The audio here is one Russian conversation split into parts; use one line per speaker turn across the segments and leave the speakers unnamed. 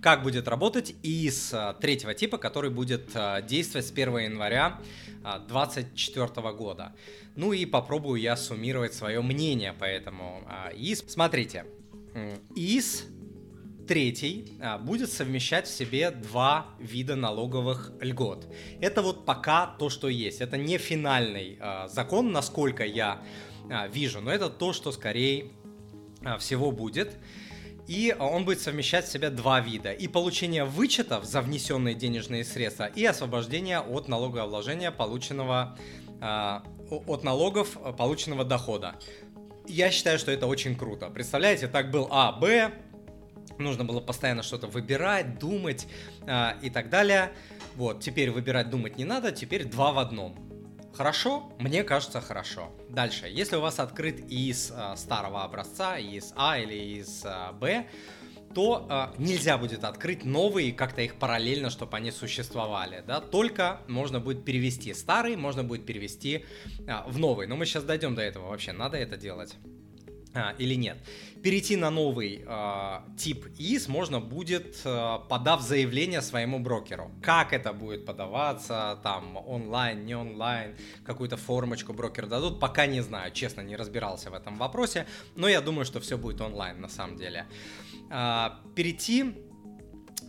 как будет работать ИИС третьего типа, который будет действовать с 1 января 2024 года. Ну и попробую я суммировать свое мнение по этому ИИС. Смотрите, ИИС третий будет совмещать в себе два вида налоговых льгот. Это вот пока то, что есть. Это не финальный закон, насколько я вижу, но это то, что скорее всего будет. И он будет совмещать в себя два вида. И получение вычетов за внесенные денежные средства, и освобождение от налогообложения полученного, э, от налогов полученного дохода. Я считаю, что это очень круто. Представляете, так был А, Б, нужно было постоянно что-то выбирать, думать э, и так далее. Вот, теперь выбирать, думать не надо, теперь два в одном. Хорошо? Мне кажется, хорошо. Дальше. Если у вас открыт из э, старого образца, из А или из э, Б, то э, нельзя будет открыть новые, как-то их параллельно, чтобы они существовали, да, только можно будет перевести старый, можно будет перевести э, в новый, но мы сейчас дойдем до этого вообще, надо это делать а, или нет. Перейти на новый э, тип ИС можно будет, э, подав заявление своему брокеру. Как это будет подаваться, там, онлайн, не онлайн, какую-то формочку брокер дадут, пока не знаю, честно, не разбирался в этом вопросе, но я думаю, что все будет онлайн на самом деле. Э, перейти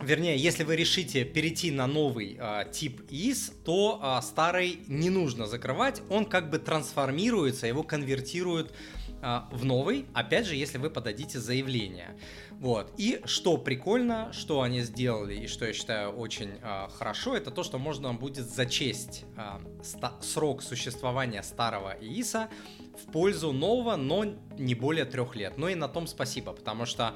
Вернее, если вы решите перейти на новый э, тип ИС, то э, старый не нужно закрывать, он как бы трансформируется, его конвертируют а, в новый, опять же, если вы подадите заявление. Вот. И что прикольно, что они сделали, и что я считаю очень э, хорошо, это то, что можно будет зачесть э, срок существования старого ИИСа в пользу нового, но не более трех лет. Ну и на том спасибо, потому что а,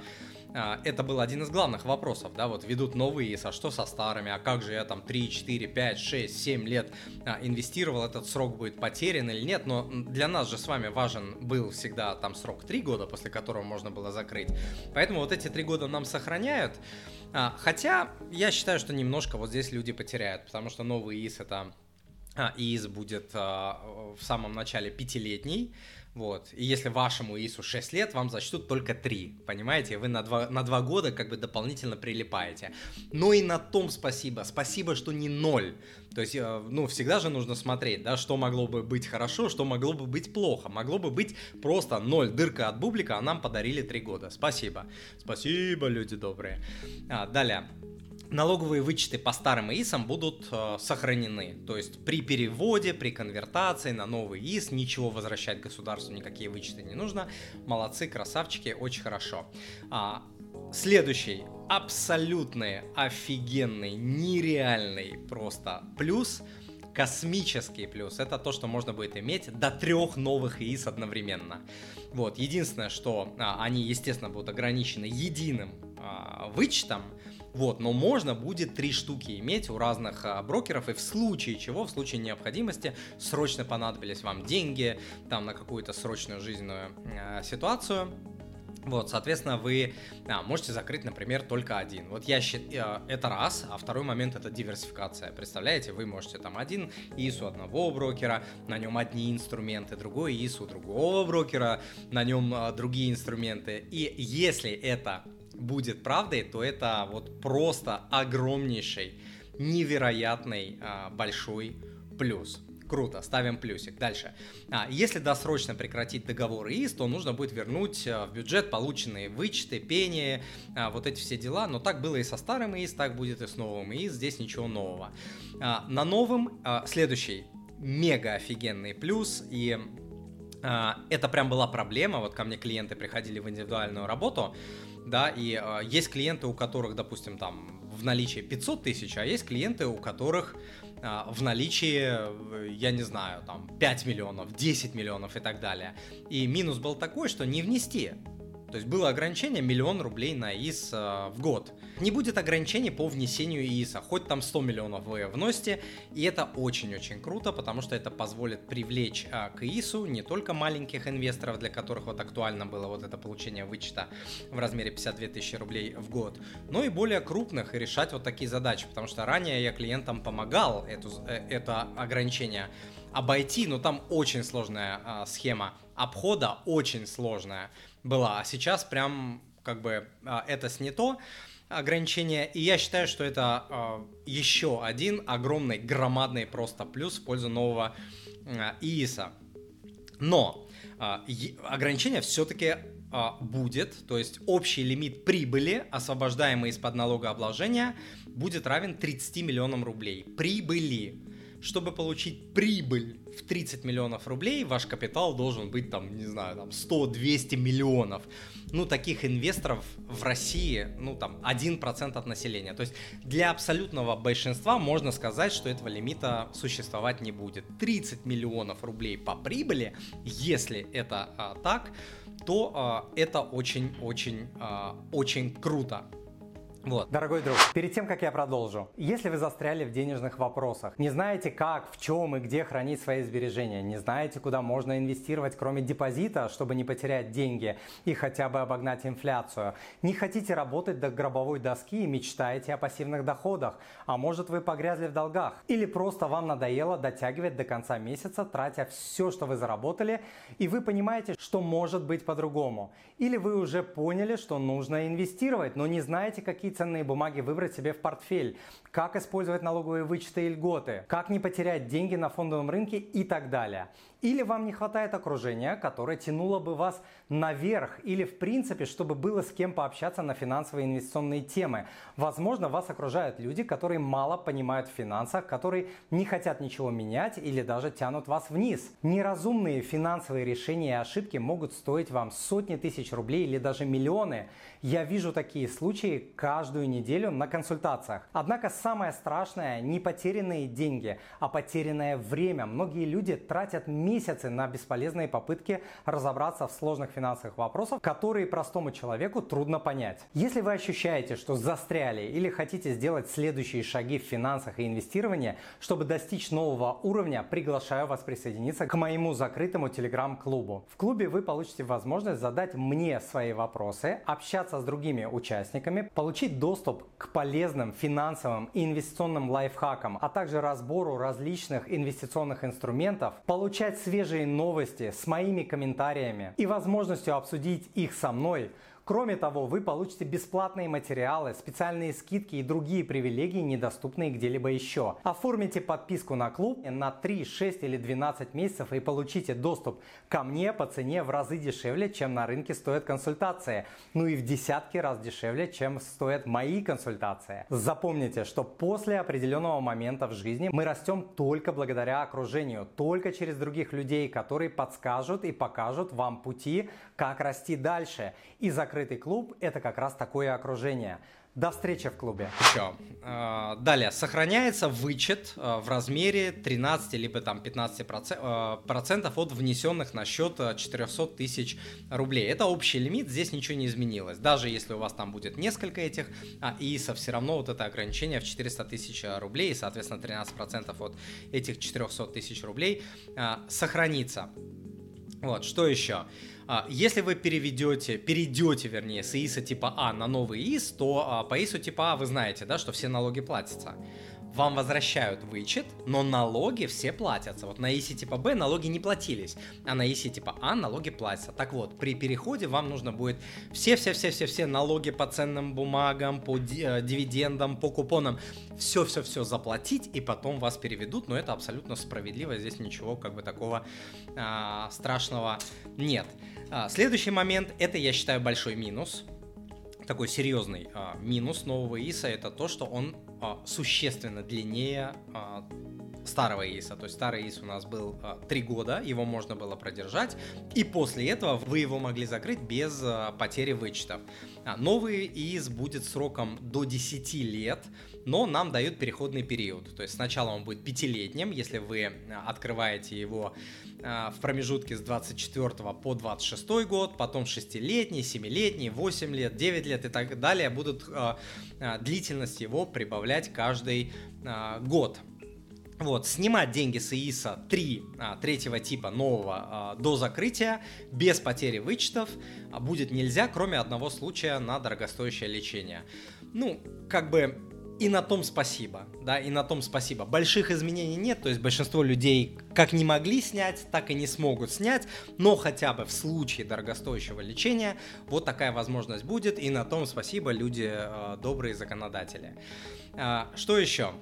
это был один из главных вопросов, да, вот ведут новые ИС, а что со старыми, а как же я там 3, 4, 5, 6, 7 лет а, инвестировал, этот срок будет потерян или нет, но для нас же с вами важен был всегда там срок 3 года, после которого можно было закрыть, поэтому вот эти 3 года нам сохраняют, а, хотя я считаю, что немножко вот здесь люди потеряют, потому что новый ИС это ИИС будет в самом начале пятилетний, вот. И если вашему ИСу 6 лет, вам зачтут только 3. Понимаете? Вы на 2, на 2 года как бы дополнительно прилипаете. Но и на том спасибо. Спасибо, что не 0. То есть, э, ну, всегда же нужно смотреть, да, что могло бы быть хорошо, что могло бы быть плохо. Могло бы быть просто 0, дырка от бублика, а нам подарили 3 года. Спасибо. Спасибо, люди добрые. А, далее налоговые вычеты по старым ИСам будут э, сохранены. То есть при переводе, при конвертации на новый ИС ничего возвращать государству, никакие вычеты не нужно. Молодцы, красавчики, очень хорошо. А, следующий абсолютный, офигенный, нереальный просто плюс космический плюс это то, что можно будет иметь до трех новых ИИС одновременно. Вот, единственное, что а, они, естественно, будут ограничены единым а, вычетом, вот, но можно будет три штуки иметь у разных а, брокеров, и в случае чего, в случае необходимости, срочно понадобились вам деньги, там, на какую-то срочную жизненную а, ситуацию, вот, соответственно, вы а, можете закрыть, например, только один. Вот я считаю, э, это раз, а второй момент это диверсификация. Представляете, вы можете там один ИС у одного брокера, на нем одни инструменты, другой ИС у другого брокера, на нем а, другие инструменты. И если это будет правдой, то это вот просто огромнейший, невероятный а, большой плюс. Круто, ставим плюсик. Дальше. А, если досрочно прекратить договор ИИС, то нужно будет вернуть а, в бюджет полученные вычеты, пени, а, вот эти все дела. Но так было и со старым ИИС, так будет и с новым ИИС, здесь ничего нового. А, на новом а, следующий мега офигенный плюс и а, это прям была проблема, вот ко мне клиенты приходили в индивидуальную работу, да, и э, есть клиенты, у которых, допустим, там в наличии 500 тысяч, а есть клиенты, у которых э, в наличии, э, я не знаю, там 5 миллионов, 10 миллионов и так далее. И минус был такой, что не внести то есть было ограничение миллион рублей на ИС э, в год. Не будет ограничений по внесению ИСа, хоть там 100 миллионов вы вносите, и это очень-очень круто, потому что это позволит привлечь э, к ИСу не только маленьких инвесторов, для которых вот актуально было вот это получение вычета в размере 52 тысячи рублей в год, но и более крупных и решать вот такие задачи, потому что ранее я клиентам помогал эту, э, это ограничение обойти, но там очень сложная э, схема обхода, очень сложная была, а сейчас прям как бы а, это снято. ограничения. И я считаю, что это э, еще один огромный, громадный просто плюс в пользу нового э, ИИСа. Но ограничение все-таки будет, то есть общий лимит прибыли, освобождаемый из-под налогообложения, будет равен 30 миллионам рублей. Прибыли. Чтобы получить прибыль в 30 миллионов рублей, ваш капитал должен быть там, не знаю, там 100-200 миллионов ну, таких инвесторов в России, ну, там, 1% от населения. То есть для абсолютного большинства можно сказать, что этого лимита существовать не будет. 30 миллионов рублей по прибыли, если это а, так, то а, это очень-очень-очень а, очень круто.
Вот. Дорогой друг, перед тем, как я продолжу, если вы застряли в денежных вопросах, не знаете как, в чем и где хранить свои сбережения, не знаете, куда можно инвестировать, кроме депозита, чтобы не потерять деньги и хотя бы обогнать инфляцию, не хотите работать до гробовой доски и мечтаете о пассивных доходах, а может вы погрязли в долгах, или просто вам надоело дотягивать до конца месяца, тратя все, что вы заработали, и вы понимаете, что может быть по-другому, или вы уже поняли, что нужно инвестировать, но не знаете, какие ценные бумаги выбрать себе в портфель, как использовать налоговые вычеты и льготы, как не потерять деньги на фондовом рынке и так далее. Или вам не хватает окружения, которое тянуло бы вас наверх, или в принципе, чтобы было с кем пообщаться на финансовые инвестиционные темы. Возможно, вас окружают люди, которые мало понимают в финансах, которые не хотят ничего менять или даже тянут вас вниз. Неразумные финансовые решения и ошибки могут стоить вам сотни тысяч рублей или даже миллионы. Я вижу такие случаи каждую неделю на консультациях. Однако самое страшное не потерянные деньги, а потерянное время. Многие люди тратят месяцы на бесполезные попытки разобраться в сложных финансовых вопросах, которые простому человеку трудно понять. Если вы ощущаете, что застряли или хотите сделать следующие шаги в финансах и инвестировании, чтобы достичь нового уровня, приглашаю вас присоединиться к моему закрытому телеграм-клубу. В клубе вы получите возможность задать мне свои вопросы, общаться с другими участниками, получить доступ к полезным финансовым и инвестиционным лайфхакам, а также разбору различных инвестиционных инструментов, получать свежие новости с моими комментариями и возможностью обсудить их со мной – Кроме того, вы получите бесплатные материалы, специальные скидки и другие привилегии, недоступные где-либо еще. Оформите подписку на клуб на 3, 6 или 12 месяцев и получите доступ ко мне по цене в разы дешевле, чем на рынке стоят консультации. Ну и в десятки раз дешевле, чем стоят мои консультации. Запомните, что после определенного момента в жизни мы растем только благодаря окружению, только через других людей, которые подскажут и покажут вам пути, как расти дальше и закрыть закрытый клуб – это как раз такое окружение. До встречи в клубе.
Все. А, далее. Сохраняется вычет а, в размере 13 либо там 15 а, процентов от внесенных на счет 400 тысяч рублей. Это общий лимит, здесь ничего не изменилось. Даже если у вас там будет несколько этих ИИСов, все равно вот это ограничение в 400 тысяч рублей, и, соответственно, 13 процентов от этих 400 тысяч рублей сохранится. Вот, что еще? А, если вы переведете, перейдете, вернее, с ИИСа типа А на новый ИИС, то а, по ИИСу типа А вы знаете, да, что все налоги платятся вам возвращают вычет, но налоги все платятся. Вот на ИСИ типа Б налоги не платились, а на ИСИ типа А налоги платятся. Так вот, при переходе вам нужно будет все-все-все-все-все налоги по ценным бумагам, по э, дивидендам, по купонам, все-все-все заплатить, и потом вас переведут, но это абсолютно справедливо, здесь ничего как бы такого а, страшного нет. А, следующий момент, это я считаю большой минус, такой серьезный а, минус нового ИСа это то, что он существенно длиннее а, старого ИСа. То есть старый ИС у нас был а, 3 года, его можно было продержать, и после этого вы его могли закрыть без а, потери вычетов. А, новый ИС будет сроком до 10 лет, но нам дают переходный период. То есть сначала он будет пятилетним, если вы а, открываете его а, в промежутке с 24 по 26 год, потом 6-летний, 7-летний, 8 лет, 9 лет и так далее будут а, длительность его прибавлять каждый год. Вот, снимать деньги с ИИСа 3, третьего типа нового до закрытия без потери вычетов будет нельзя, кроме одного случая на дорогостоящее лечение. Ну, как бы и на том спасибо, да, и на том спасибо. Больших изменений нет, то есть большинство людей как не могли снять, так и не смогут снять, но хотя бы в случае дорогостоящего лечения вот такая возможность будет, и на том спасибо люди э, добрые законодатели. Э, что еще?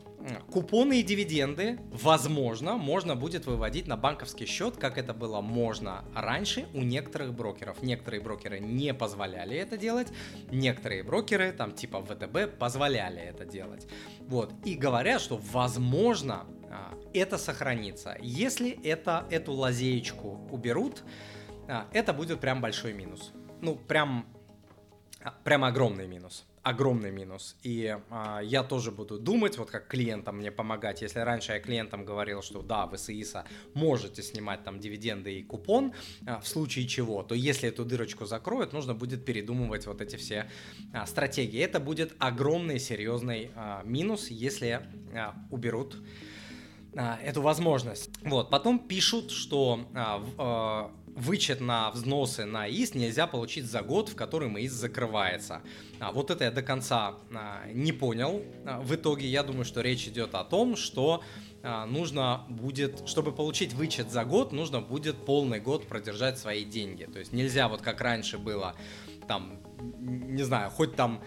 Купоны и дивиденды, возможно, можно будет выводить на банковский счет, как это было можно раньше у некоторых брокеров. Некоторые брокеры не позволяли это делать, некоторые брокеры, там типа ВТБ, позволяли это делать. Вот. И говорят, что возможно а, это сохранится. Если это, эту лазеечку уберут, а, это будет прям большой минус. Ну, прям, а, прям огромный минус огромный минус. И а, я тоже буду думать, вот как клиентам мне помогать. Если раньше я клиентам говорил, что да, вы с ИИСа можете снимать там дивиденды и купон, а, в случае чего, то если эту дырочку закроют, нужно будет передумывать вот эти все а, стратегии. Это будет огромный серьезный а, минус, если а, уберут а, эту возможность. Вот, потом пишут, что а, а, вычет на взносы на ИС нельзя получить за год, в котором ИС закрывается. А, вот это я до конца а, не понял. А, в итоге я думаю, что речь идет о том, что а, нужно будет, чтобы получить вычет за год, нужно будет полный год продержать свои деньги. То есть нельзя вот как раньше было, там, не знаю, хоть там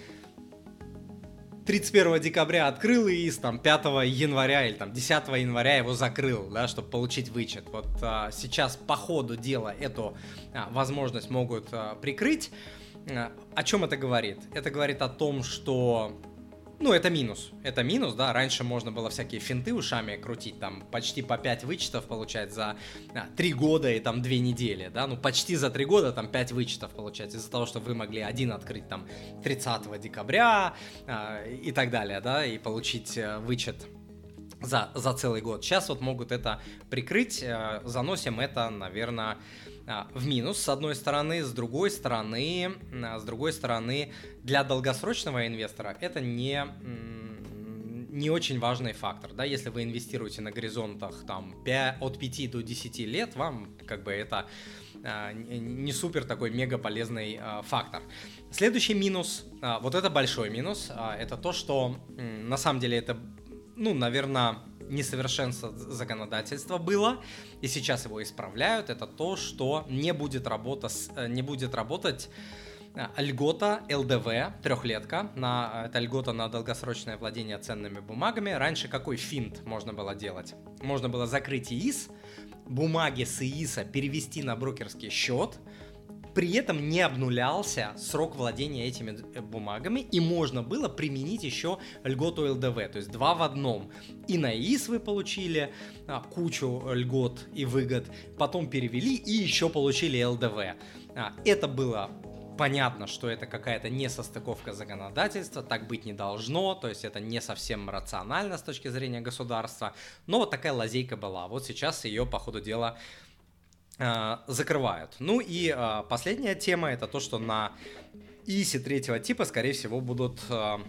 31 декабря открыл ИИС, там 5 января или там 10 января его закрыл, да, чтобы получить вычет. Вот а, сейчас по ходу дела эту а, возможность могут а, прикрыть. А, о чем это говорит? Это говорит о том, что ну, это минус. Это минус, да. Раньше можно было всякие финты ушами крутить, там почти по 5 вычетов получать за а, 3 года и там 2 недели, да. Ну, почти за 3 года там 5 вычетов получать из-за того, что вы могли один открыть там 30 декабря а, и так далее, да, и получить а, вычет за, за целый год. Сейчас вот могут это прикрыть, а, заносим это, наверное, в минус с одной стороны, с другой стороны, а, с другой стороны, для долгосрочного инвестора это не не очень важный фактор, да, если вы инвестируете на горизонтах там 5, от 5 до 10 лет, вам как бы это а, не супер такой мега полезный фактор. Следующий минус, вот это большой минус, это то, что на самом деле это, ну, наверное, несовершенство законодательства было, и сейчас его исправляют, это то, что не будет, работа, э, не будет работать э, льгота ЛДВ, трехлетка, на, это льгота на долгосрочное владение ценными бумагами. Раньше какой финт можно было делать? Можно было закрыть ИИС, бумаги с ИИСа перевести на брокерский счет, при этом не обнулялся срок владения этими э, бумагами, и можно было применить еще льготу ЛДВ, то есть два в одном. И на ИС вы получили а, кучу льгот и выгод, потом перевели и еще получили ЛДВ. А, это было понятно, что это какая-то несостыковка законодательства, так быть не должно, то есть это не совсем рационально с точки зрения государства, но вот такая лазейка была. Вот сейчас ее по ходу дела закрывают. Ну и а, последняя тема это то, что на ИСе третьего типа, скорее всего, будут а,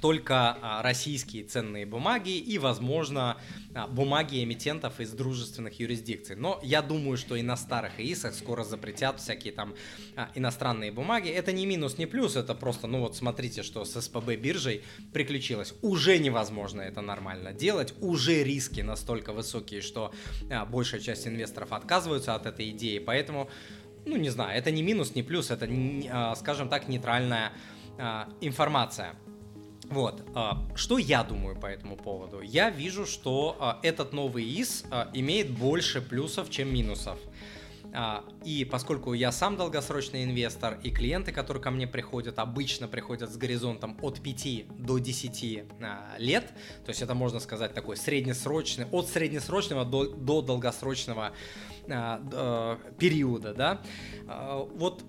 только российские ценные бумаги и, возможно, бумаги эмитентов из дружественных юрисдикций. Но я думаю, что и на старых ИИСах скоро запретят всякие там иностранные бумаги. Это не минус, не плюс, это просто, ну вот смотрите, что с СПБ биржей приключилось. Уже невозможно это нормально делать, уже риски настолько высокие, что большая часть инвесторов отказываются от этой идеи, поэтому ну, не знаю, это не минус, не плюс, это, скажем так, нейтральная информация. Вот, а, что я думаю по этому поводу? Я вижу, что а, этот новый ИС а, имеет больше плюсов, чем минусов. И поскольку я сам долгосрочный инвестор, и клиенты, которые ко мне приходят, обычно приходят с горизонтом от 5 до 10 лет, то есть это можно сказать такой среднесрочный, от среднесрочного до, до долгосрочного периода, да, вот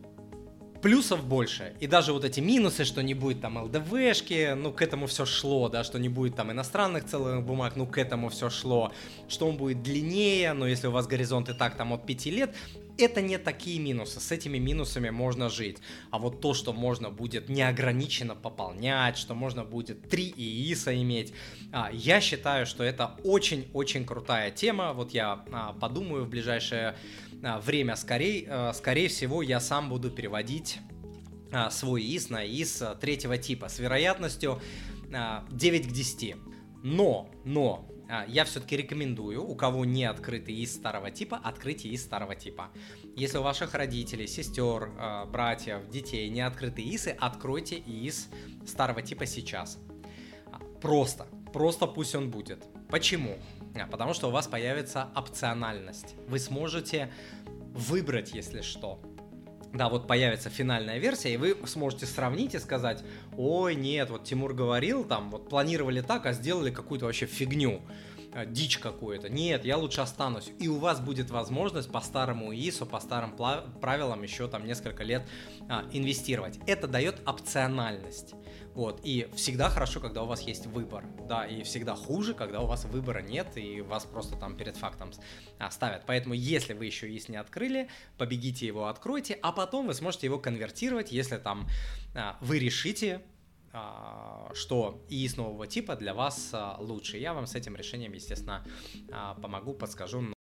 плюсов больше. И даже вот эти минусы, что не будет там ЛДВшки, ну к этому все шло, да, что не будет там иностранных целых бумаг, ну к этому все шло. Что он будет длиннее, но если у вас горизонт и так там от 5 лет, это не такие минусы, с этими минусами можно жить. А вот то, что можно будет неограниченно пополнять, что можно будет 3 ИИСа иметь, а, я считаю, что это очень-очень крутая тема. Вот я а, подумаю в ближайшее время. Скорее, а, скорее всего, я сам буду переводить а, свой ИС на ИС третьего типа с вероятностью 9 к 10. Но, но, я все-таки рекомендую, у кого не открытый из старого типа, открытие из старого типа. Если у ваших родителей, сестер, братьев, детей не открытые ИСы, откройте из старого типа сейчас. Просто, просто пусть он будет. Почему? Потому что у вас появится опциональность. Вы сможете выбрать, если что. Да, вот появится финальная версия, и вы сможете сравнить и сказать, ой, нет, вот Тимур говорил, там, вот планировали так, а сделали какую-то вообще фигню дичь какую-то. Нет, я лучше останусь. И у вас будет возможность по старому ИСу, по старым правилам еще там несколько лет а, инвестировать. Это дает опциональность. Вот, и всегда хорошо, когда у вас есть выбор, да, и всегда хуже, когда у вас выбора нет, и вас просто там перед фактом ставят. Поэтому, если вы еще есть не открыли, побегите его откройте, а потом вы сможете его конвертировать, если там а, вы решите, а, что ИИС нового типа для вас а, лучше. Я вам с этим решением, естественно, помогу, подскажу.